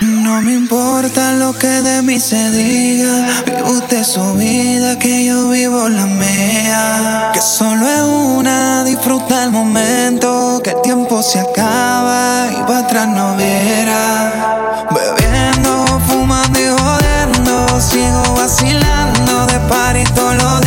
No me importa lo que de mí se diga. Vive usted su vida, que yo vivo la mía. Que solo es una, disfruta el momento. Que el tiempo se acaba y va atrás no viera. Bebiendo, fumando y jodiendo. Sigo vacilando de parito los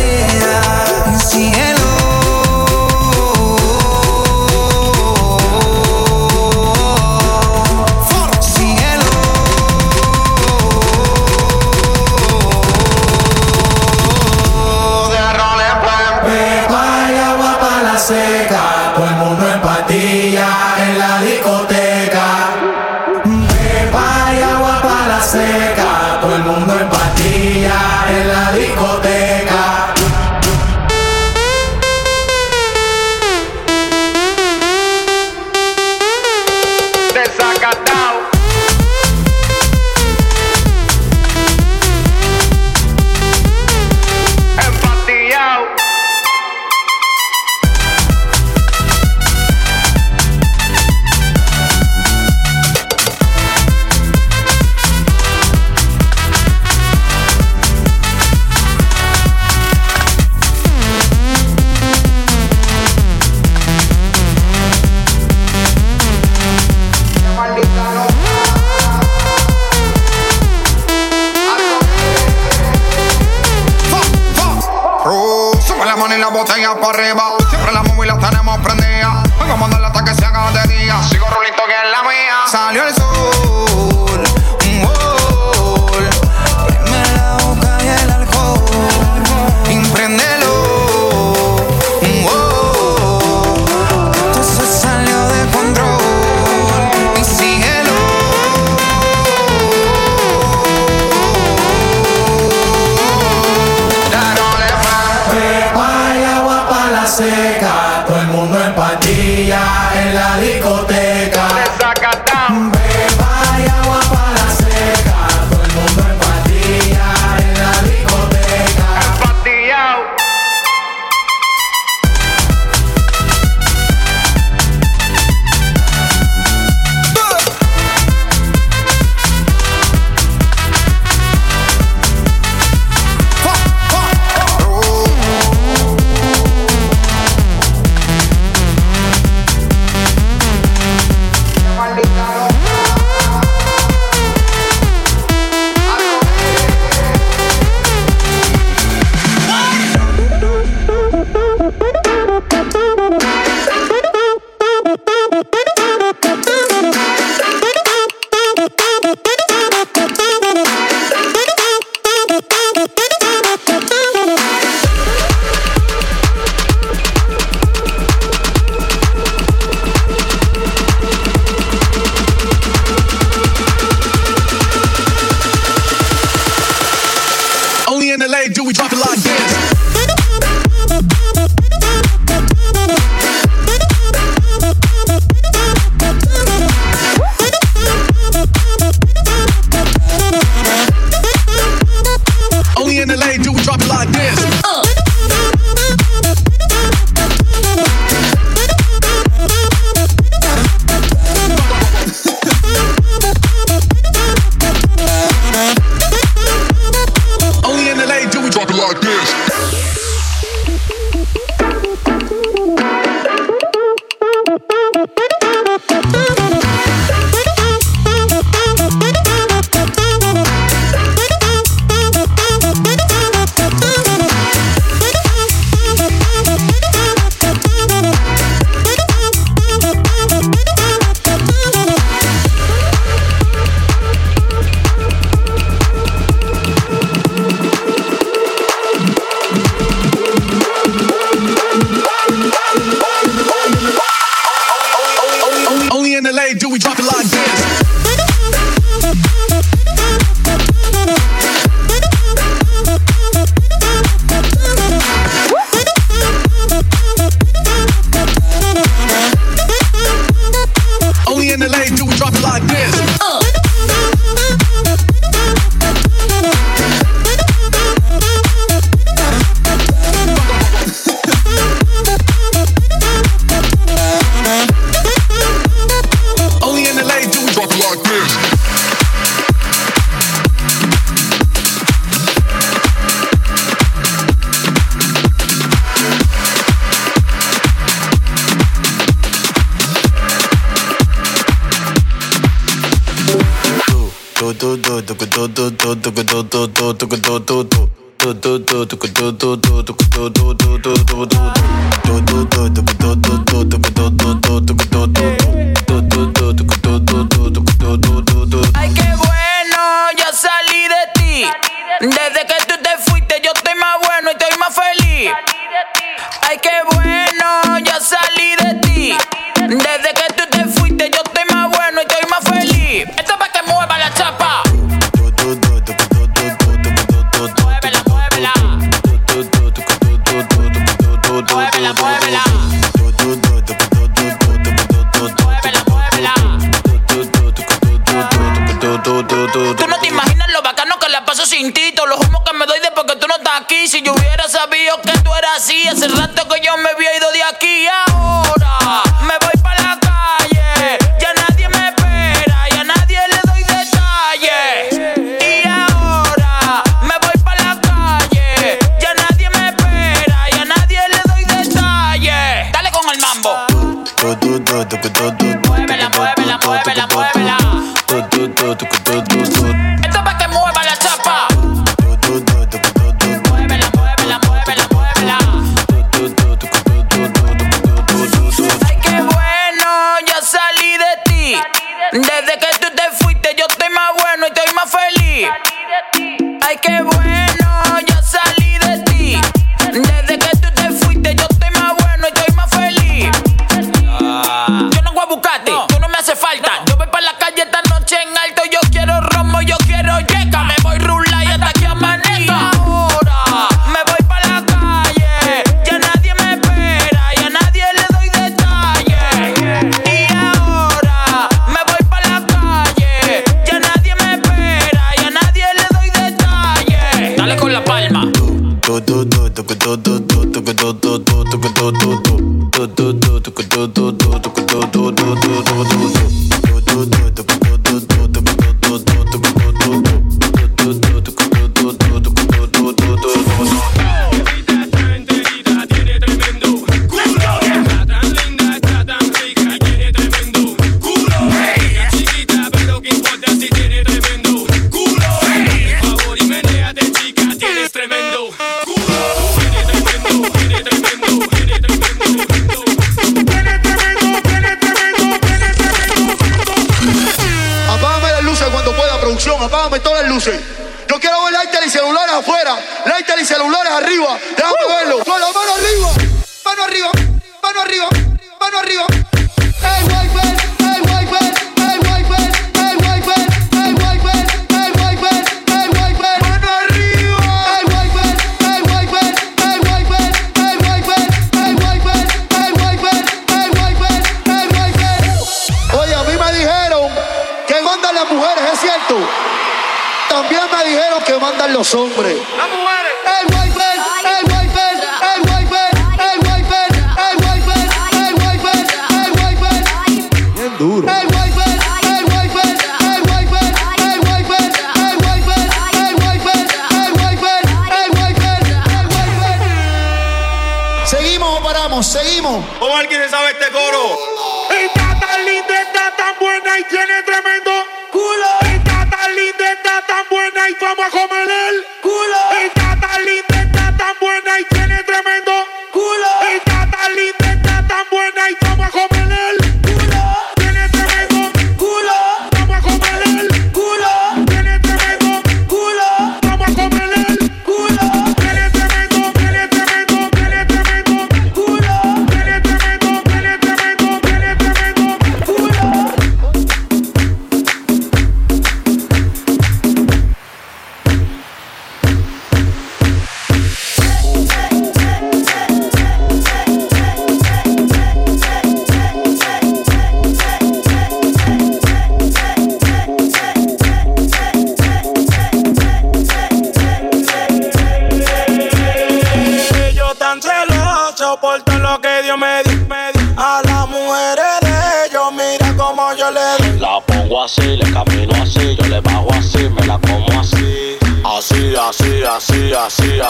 this.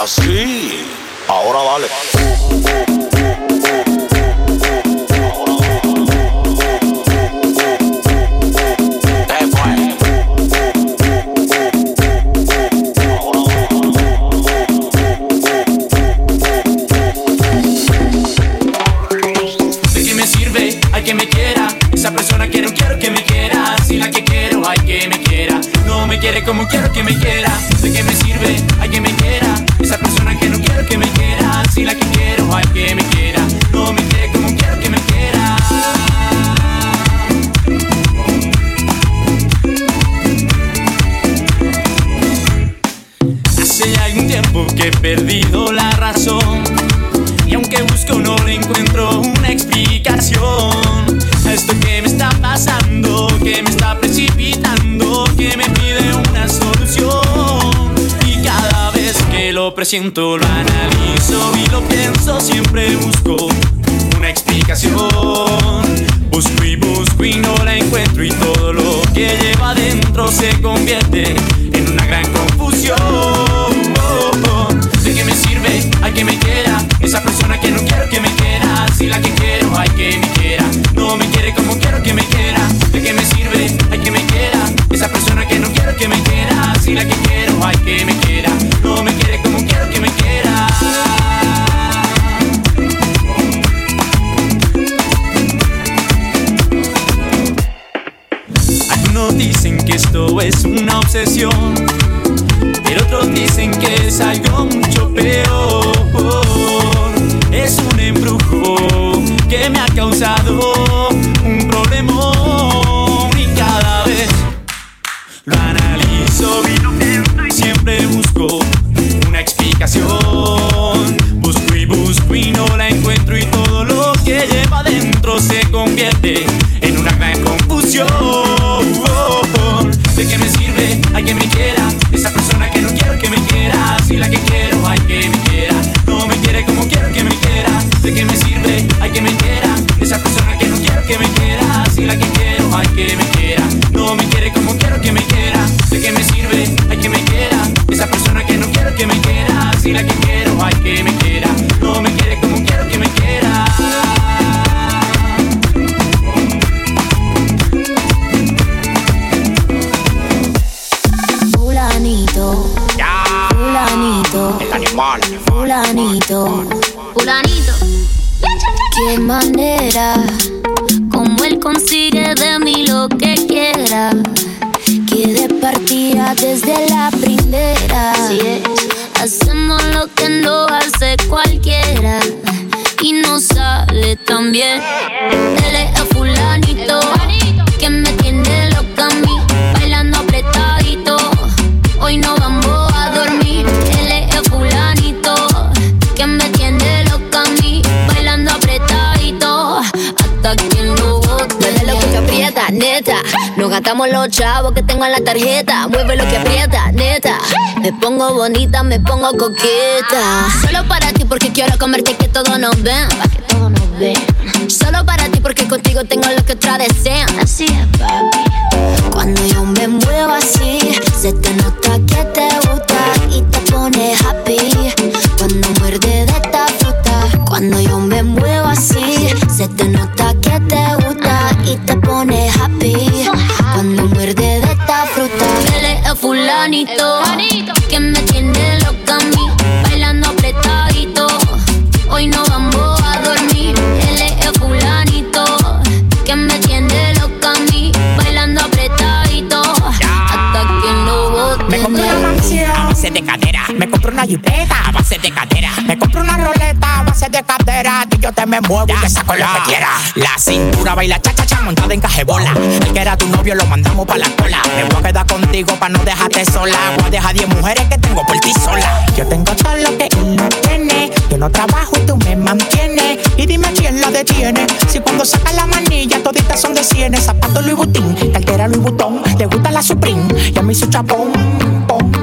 así. Ahora dale. 心都乱 es una obsesión, pero otros dicen que es algo mucho peor. Es un embrujo que me ha causado Contamos los chavos que tengo en la tarjeta. Mueve lo que aprieta, neta. Me pongo bonita, me pongo coqueta. Solo para ti porque quiero comerte que todos nos ven. Que todos nos ven. Solo para ti porque contigo tengo lo que otra desean. Así es, papi. Cuando yo me muevo así, se te nota que te gusta y te pone happy. Cuando muerde de esta fruta, cuando yo me muevo así, se te nota que te gusta y te pone happy fulanito, que me tiene loca mi compro una jipeta a base de cadera. Me compro una roleta a base de cadera. Que yo te me muevo y te saco lo que quiera. La cintura baila cha-cha-cha montada en cajebola. El que era tu novio lo mandamos pa' la cola. Me voy a quedar contigo pa' no dejarte sola. Voy a dejar 10 mujeres que tengo por ti sola. Yo tengo todo lo que él no tiene. Yo no trabajo y tú me mantienes. Y dime quién la detiene. Si cuando saca la manilla toditas son de cienes. Zapato Louis Vuitton, cartera Louis Vuitton. Le gusta la Supreme y a mí su chapón. Pom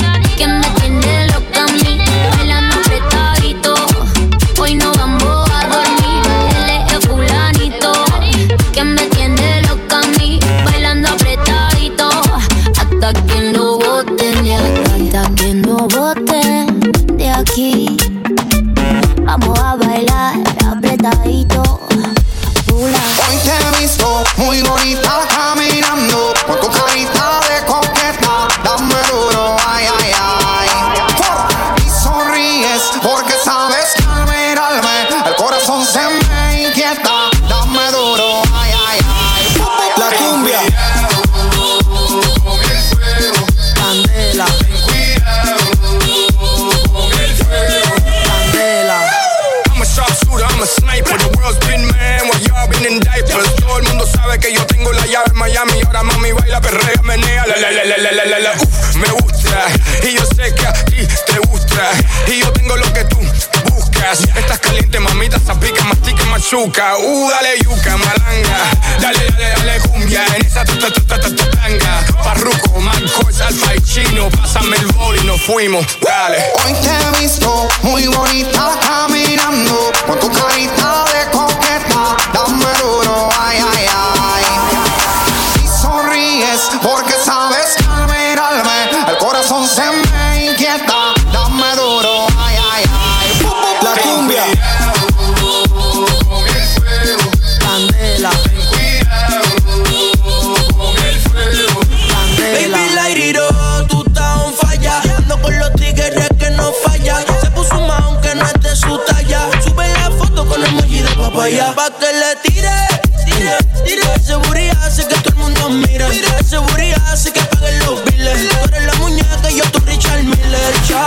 Baila, perrea, menea. La, la, la, la, la, la, la, la. Uf, me gusta. Y yo sé que a ti te gusta. Y yo tengo lo que tú buscas. Estás caliente, mamita, zapica, mastica, machuca. Uh, dale yuca, malanga. Dale, dale, dale cumbia. En esa ta ta ta ta ta tanga. Farruko, Marcos, Alfa y Chino. Pásame el bol y nos fuimos. Dale. Hoy te he visto muy bonita caminando con tu carita de coqueta. Dame duro, ay, ay.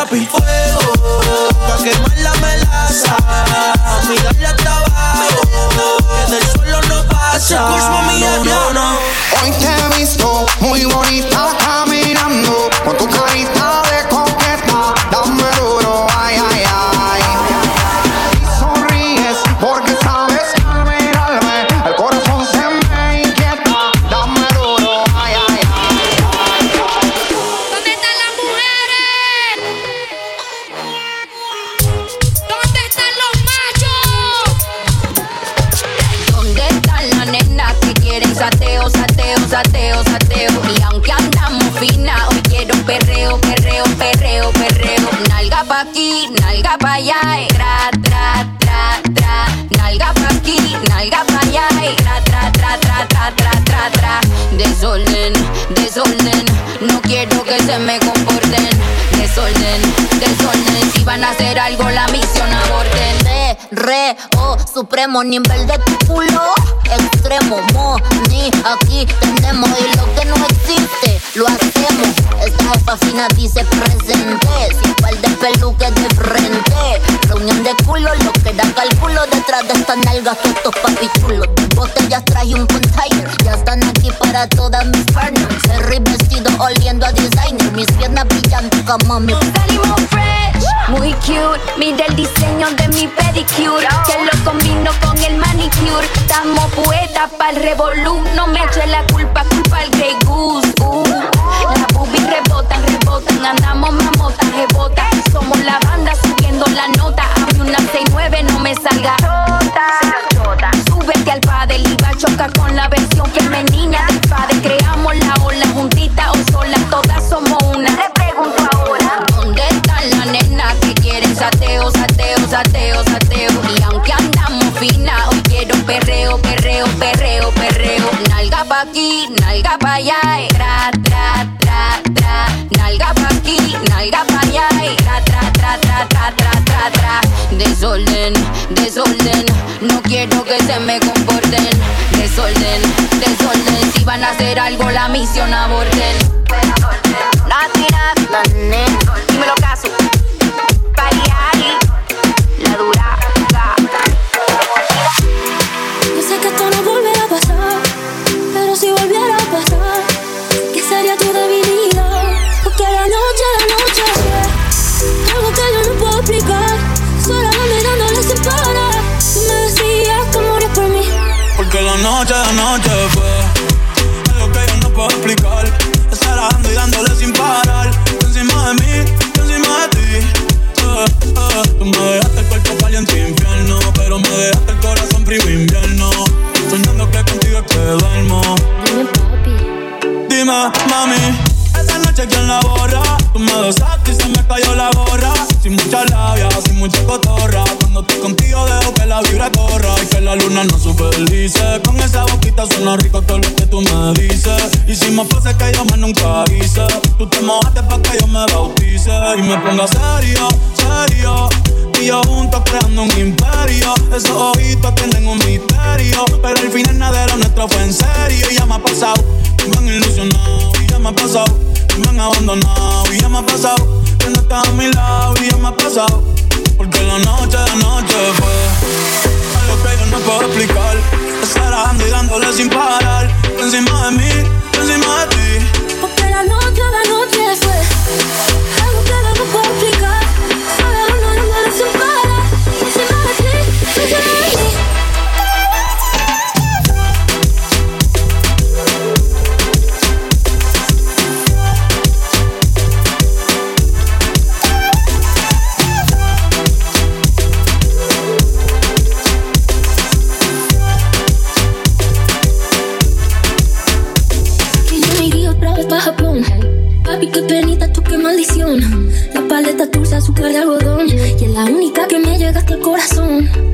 Chapi, fuego. Pa' quemar la melaza. Mi darle hasta abajo. Que del suelo no pasa. Kush, mami, no, no, no. Hoy te he visto muy bonita se me comporten. Desorden, desorden, si van a hacer algo la misión re, o, supremo nivel de tu culo. Extremo, mo, ni, aquí tenemos y lo que no existe, lo hacemos. Esta jefa fina dice presente, sin par de peluques de frente. Reunión de culo, lo que da cálculo detrás de estas nalgas estos papichulos. De botellas traje un container, ya están aquí para todas mis partners. Harry vestido oliendo a designer, mis piernas brillando como mi Salimos fresh, muy cute. Mira el diseño de mi pedicure, que lo combino con el manicure. Estamos poetas pa'l revolú, no me eche la culpa, culpa al Grey Goose. Uh. Las boobies rebotan, rebotan, andamos mamotas, rebotan. Somos la banda subiendo la nota, abre una 69, no me salga. Súbete al padre y va a chocar con la versión femenina del padre. Creamos la ola juntita o sola, todas somos una. Le pregunto ahora. ¿Dónde están las nenas que quieren sateo, sateo, sateo, sateo? Y aunque andamos fina, hoy quiero perreo, perreo, perreo, perreo. Nalga pa' aquí, nalga pa' allá, eh. tra, tra, tra, tra. Nalga pa' aquí, nalga pa' allá, eh. tra, tra, tra, tra, tra, tra, tra, tra. Desorden, desorden, no quiero que se me comporten. Desorden, desorden, si van a hacer algo la misión aborten. Latina, la nena, dímelo caso. Paliari, la dura. Yo sé que esto no volverá a pasar, pero si volviera a pasar, ¿qué sería tu debilidad? Porque la noche, la noche fue algo que yo no puedo explicar. Sola dándole sin parar. Tú me decías que morías por mí. Porque la noche, la noche fue Tú me dejaste el cuerpo caliente infierno, pero me dejaste el corazón frío invierno. Soñando que contigo es duermo. Dime, mami, esa noche quién la borra. Tú me besaste y se me cayó la gorra. Sin mucha labia, sin mucha cotorra. Cuando estoy contigo dejo que la vibra corra. La luna no superdice. Con esa boquita suena rico todo lo que tú me dices. Hicimos cosas que yo me nunca hice. Tú te mojaste pa' que yo me bautice. Y me ponga serio, serio. Y yo juntos creando un imperio. Esos ojitos tienen un misterio. Pero al final nada de lo nuestro fue en serio. Y ya me ha pasado, me han ilusionado. Y ya me ha pasado, me han abandonado. Y ya me ha pasado, que no estás a mi lado. Y ya me ha pasado, porque la noche, la noche fue algo que yo no puedo explicar. Estar y dándole sin parar. Encima de mí, encima de ti. Porque la noche, la noche fue algo que no puedo explicar. Azúcar de algodón. Y es la única que me llega hasta el corazón.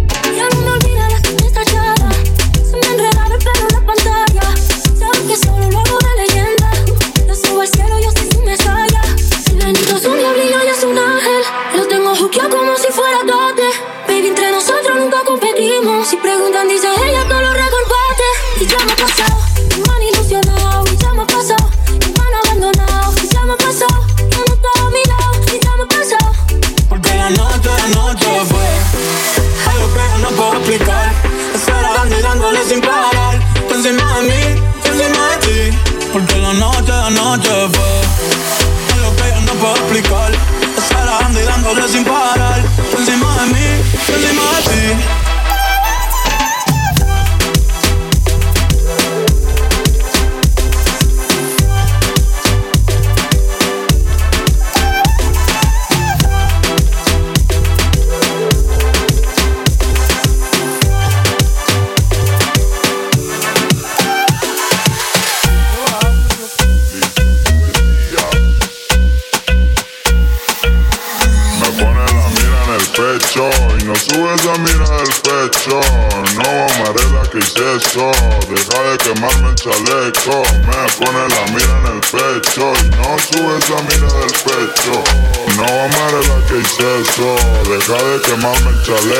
extra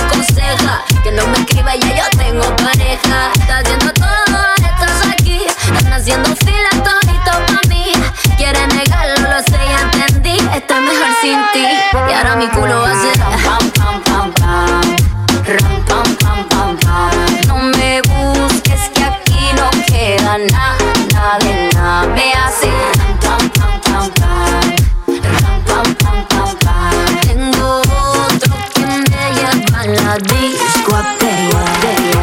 aconseja. Que no me escriba, ya yo tengo pareja. Estás viendo todo, estás aquí. Están haciendo fila todito pa' mí. Quiere negarlo, lo sé, ya entendí. Estoy mejor sin ti. Y ahora mi culo hace ram, pam, pam, pam, pam. Ram, pam, pam, pam, pam. No me busques que aquí no queda nada, discoteca.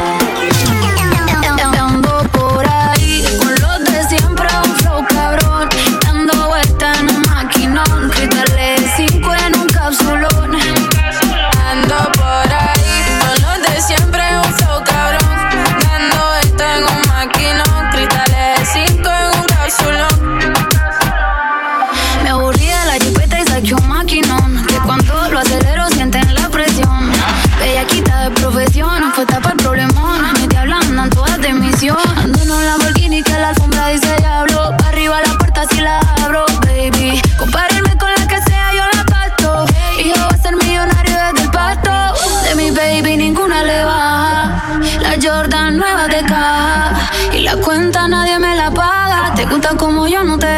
como yo no te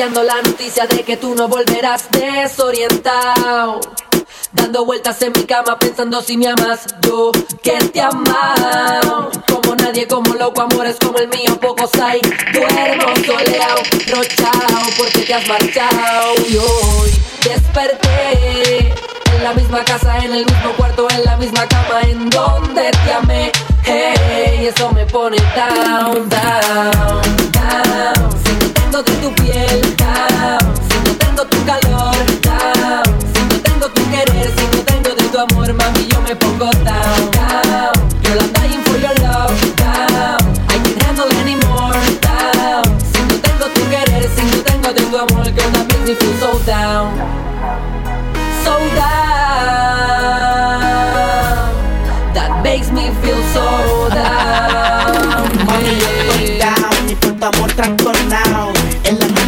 acariciando la noticia de que tú no volverás desorientado. Dando vueltas en mi cama pensando si me amas, yo que te amo. Como nadie, como loco, amores como el mío, pocos hay. Duermo soleado, rochao, porque te has marchado. Y hoy desperté en la misma casa, en el mismo cuarto, en la misma cama, en donde te amé. Hey, eso me pone down, down, down. Tengo de tu piel, down. Si no tengo tu calor, down. Si no tengo tu querer, si no tengo de tu amor, mami, yo me pongo down, down. Girl, I'm dying for your love, down. I can't handle anymore, down. Si no tengo tu querer, si no tengo de tu amor, girl, that makes me feel so down. So down. That makes me feel so down. Yeah. down y por tu amor trastornado.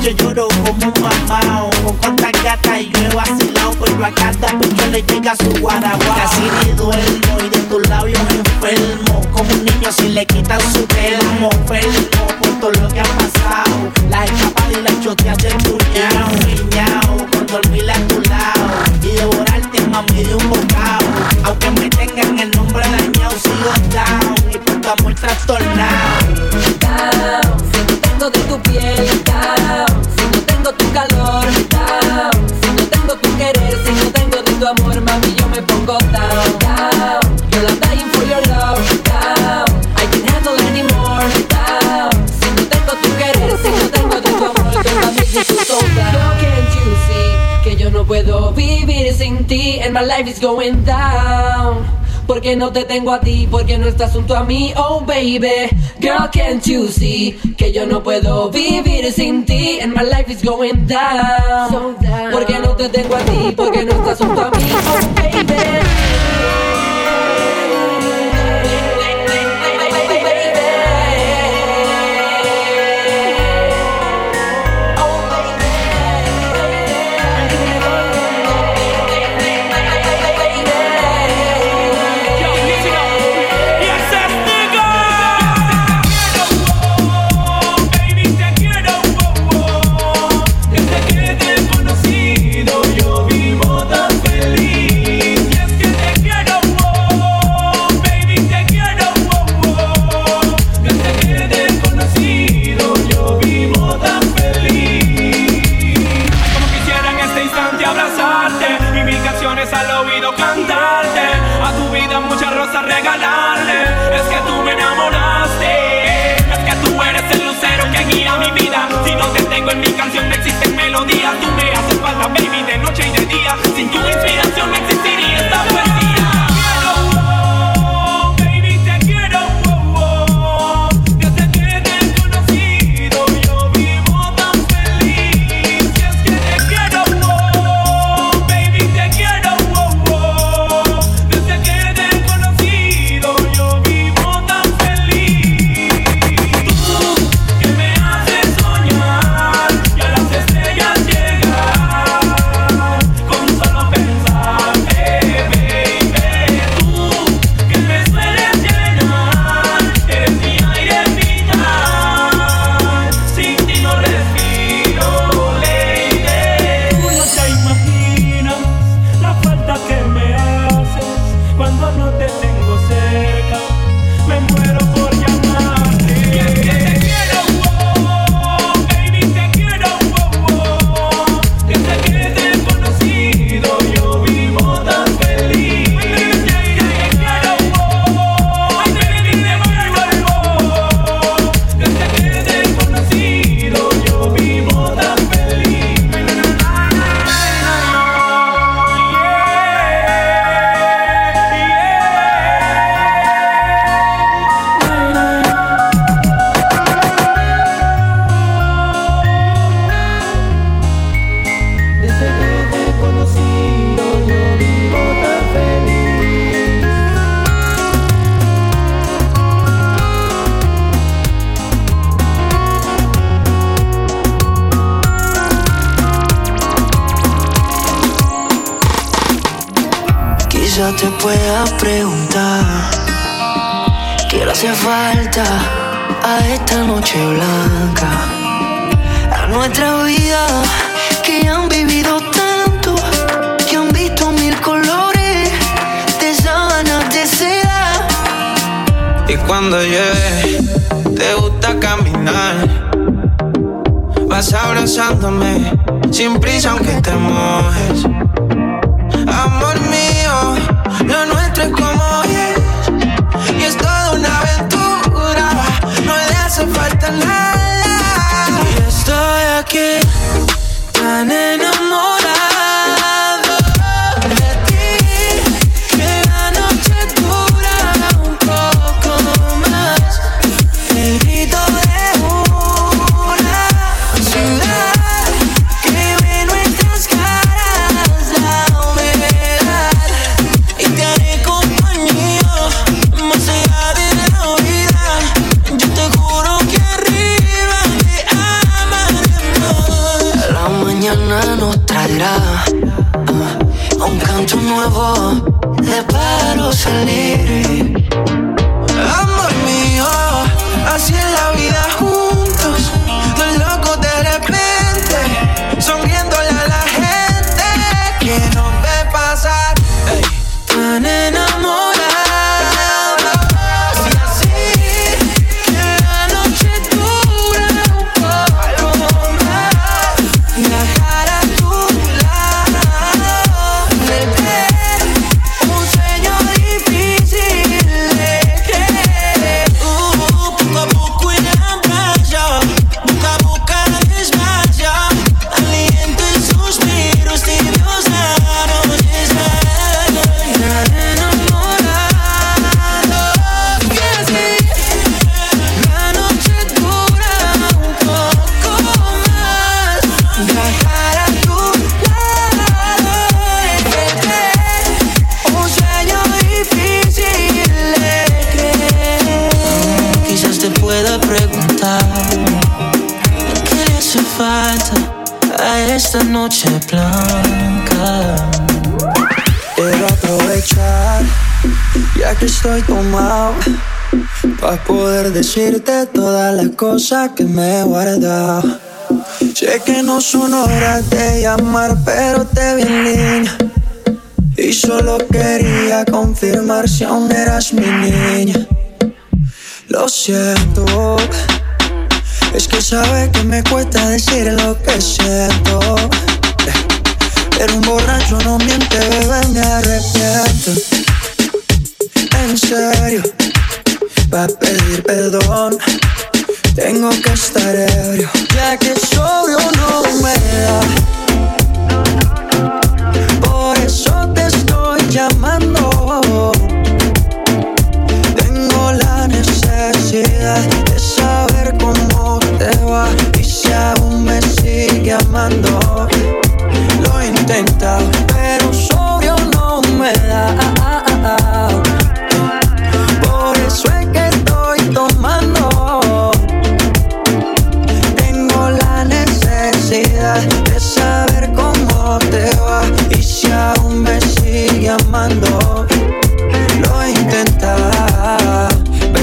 Noche lloro como un mamao. Con cuantas gatas y yo he vacilado, pero a cada bicho le llega su guaraguao. Casi ni duermo y de tus labios enfermo. Como un niño si le quitan su termo. Enfermo por todo lo que ha pasado. Las escapadas y las choteas de cuñao. Guiñao por dormir a tu lado. Y devorarte mami de un bocado. Aunque me tengan el nombre dañado, sigo down. Y por tu amor trastornado. my life is going down. Porque no te tengo a ti, porque no estás junto a mí, oh baby. Girl, can't you see que yo no puedo vivir sin ti? And my life is going down. So down. Porque no te tengo a ti, porque no estás junto a mí, oh baby. sin prisa aunque te mojes. Amor mío, lo nuestro es como es y es toda una aventura. No le hace falta nada. A esta noche blanca. Quiero aprovechar, ya que estoy tomado, para poder decirte todas las cosas que me he guardado. Sé que no son horas de llamar, pero te vi en línea. Y solo quería confirmar si aún eras mi niña. Lo siento, es que sabe que me cuesta decir lo que siento. Pero un borracho no miente, bebé, me arrepiento. En serio, va a pedir perdón. Tengo que estar ebrio, ya que sobrio no me da. Por eso te estoy llamando. Tengo la necesidad de Lo he intentado, pero sobrio no me da. Por eso es que estoy tomando. Tengo la necesidad de saber cómo te va y si aún me sigue amando.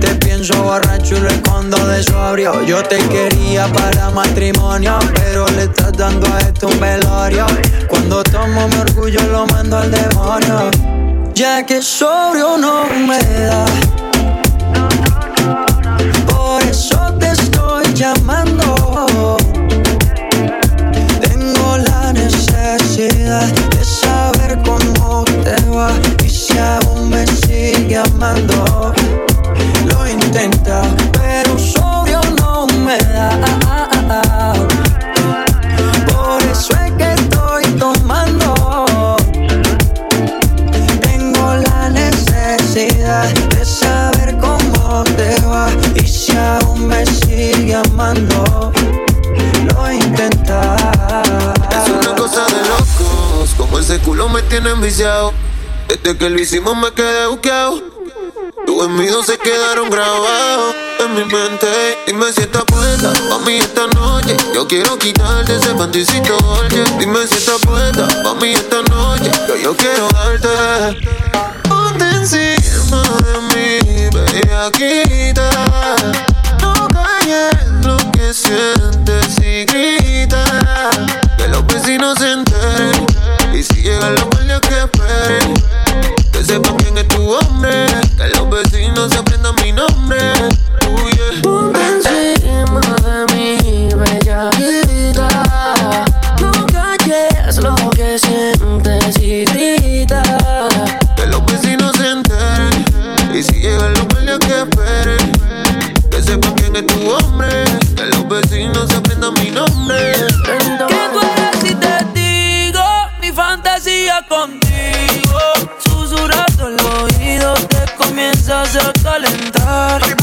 Te pienso borracho y lo escondo de sobrio. Yo te quería para matrimonio, pero le estás dando a esto un velorio. Cuando tomo mi orgullo lo mando al demonio. Ya que sobrio no me da. Por eso te estoy llamando. Tengo la necesidad de saber cómo te va y si aún me sigue amando. Intenta, pero sobrio no me da. Por eso es que estoy tomando. Tengo la necesidad de saber cómo te va y si aún me sigue amando. Lo intenta. Es una cosa de locos, como ese culo me tiene enviciado. Desde que lo hicimos me quedé buqueado. Tus gemidos se quedaron grabados en mi mente. Dime si estás puesta mí esta noche. Yo quiero quitarte ese panticito oye. Dime si estás puesta mí esta noche. Yo, yo quiero darte. Ponte encima de mí, bellaquita. No calles lo que sientes y grita. Que los vecinos se enteren. Y si llegan los guardias que esperen. Que sepan quién es tu hombre. Se aprendan mi nombre. Uh, yeah. Ponte encima de mí, bellaquita. No calles lo que sientes y grita. Que los vecinos se enteren. Y si llegan los guardias que esperen. Que sepan quién es tu hombre. Comienzas a calentar.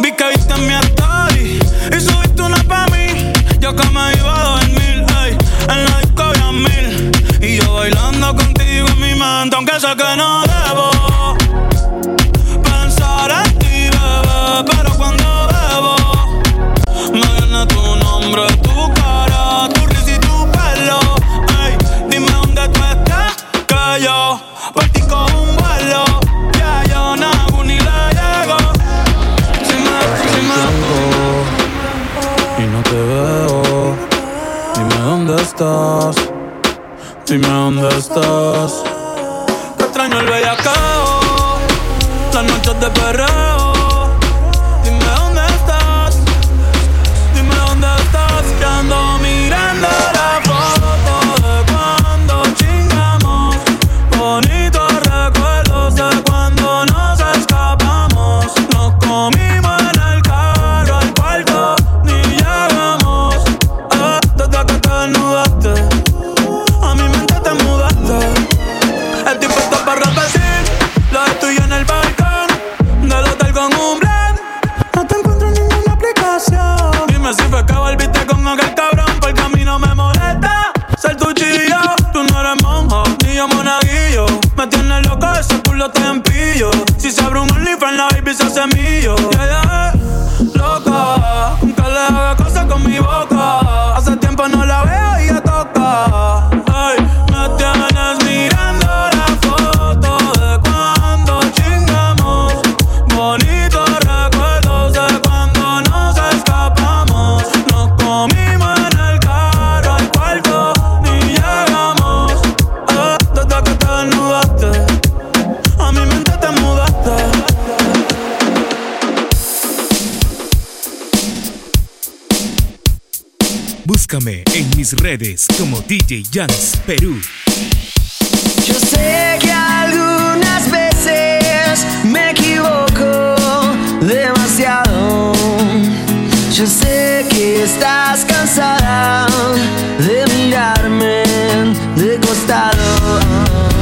Vi que viste mi story de perreo. Búscame en mis redes como DJ Jans Perú. Yo sé que algunas veces me equivoco demasiado. Yo sé que estás cansada de mirarme de costado.